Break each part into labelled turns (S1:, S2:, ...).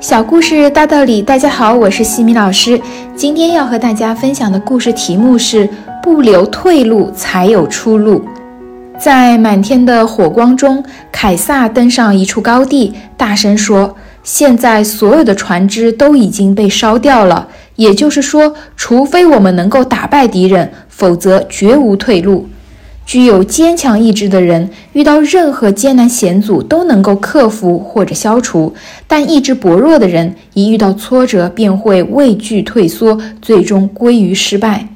S1: 小故事大道理，大家好，我是西米老师。今天要和大家分享的故事题目是“不留退路，才有出路”。在满天的火光中，凯撒登上一处高地，大声说：“现在所有的船只都已经被烧掉了，也就是说，除非我们能够打败敌人，否则绝无退路。”具有坚强意志的人，遇到任何艰难险阻都能够克服或者消除；但意志薄弱的人，一遇到挫折便会畏惧退缩，最终归于失败。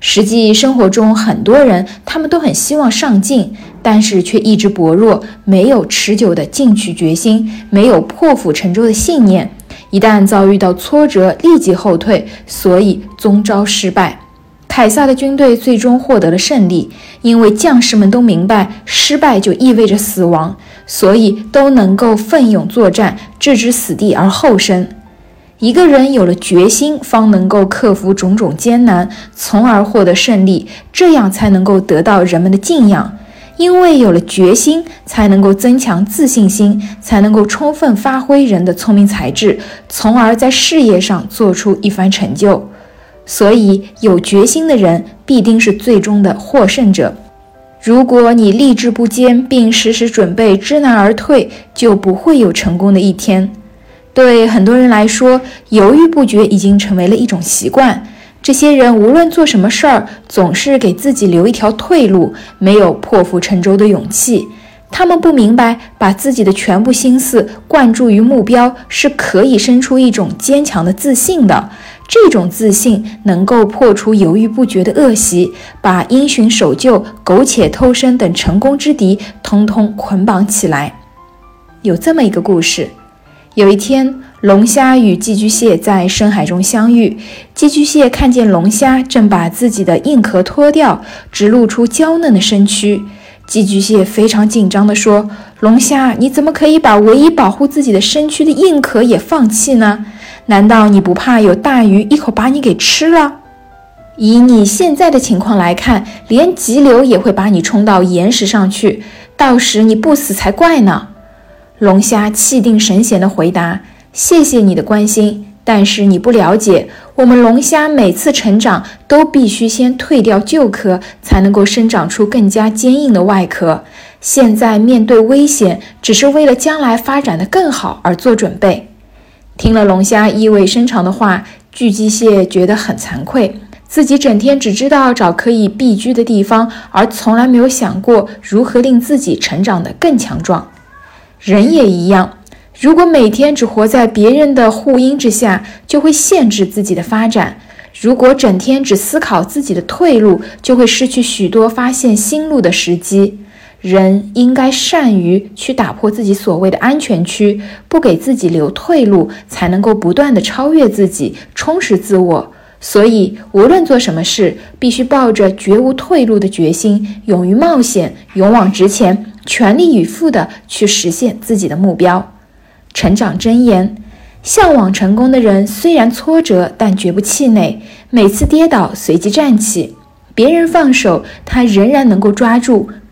S1: 实际生活中，很多人他们都很希望上进，但是却意志薄弱，没有持久的进取决心，没有破釜沉舟的信念。一旦遭遇到挫折，立即后退，所以终招失败。凯撒的军队最终获得了胜利，因为将士们都明白失败就意味着死亡，所以都能够奋勇作战，置之死地而后生。一个人有了决心，方能够克服种种艰难，从而获得胜利，这样才能够得到人们的敬仰。因为有了决心，才能够增强自信心，才能够充分发挥人的聪明才智，从而在事业上做出一番成就。所以，有决心的人必定是最终的获胜者。如果你立志不坚，并时时准备知难而退，就不会有成功的一天。对很多人来说，犹豫不决已经成为了一种习惯。这些人无论做什么事儿，总是给自己留一条退路，没有破釜沉舟的勇气。他们不明白，把自己的全部心思灌注于目标，是可以生出一种坚强的自信的。这种自信能够破除犹豫不决的恶习，把因循守旧、苟且偷生等成功之敌通通捆绑起来。有这么一个故事：有一天，龙虾与寄居蟹在深海中相遇，寄居蟹看见龙虾正把自己的硬壳脱掉，只露出娇嫩的身躯。寄居蟹非常紧张地说：“龙虾，你怎么可以把唯一保护自己的身躯的硬壳也放弃呢？难道你不怕有大鱼一口把你给吃了？以你现在的情况来看，连急流也会把你冲到岩石上去，到时你不死才怪呢。”龙虾气定神闲地回答：“谢谢你的关心。”但是你不了解，我们龙虾每次成长都必须先退掉旧壳，才能够生长出更加坚硬的外壳。现在面对危险，只是为了将来发展的更好而做准备。听了龙虾意味深长的话，巨鸡蟹觉得很惭愧，自己整天只知道找可以避居的地方，而从来没有想过如何令自己成长得更强壮。人也一样。如果每天只活在别人的护荫之下，就会限制自己的发展；如果整天只思考自己的退路，就会失去许多发现新路的时机。人应该善于去打破自己所谓的安全区，不给自己留退路，才能够不断的超越自己，充实自我。所以，无论做什么事，必须抱着绝无退路的决心，勇于冒险，勇往直前，全力以赴的去实现自己的目标。成长箴言：向往成功的人，虽然挫折，但绝不气馁。每次跌倒，随即站起。别人放手，他仍然能够抓住；